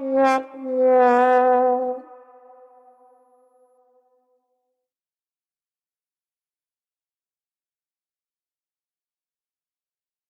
Yeah. yeah.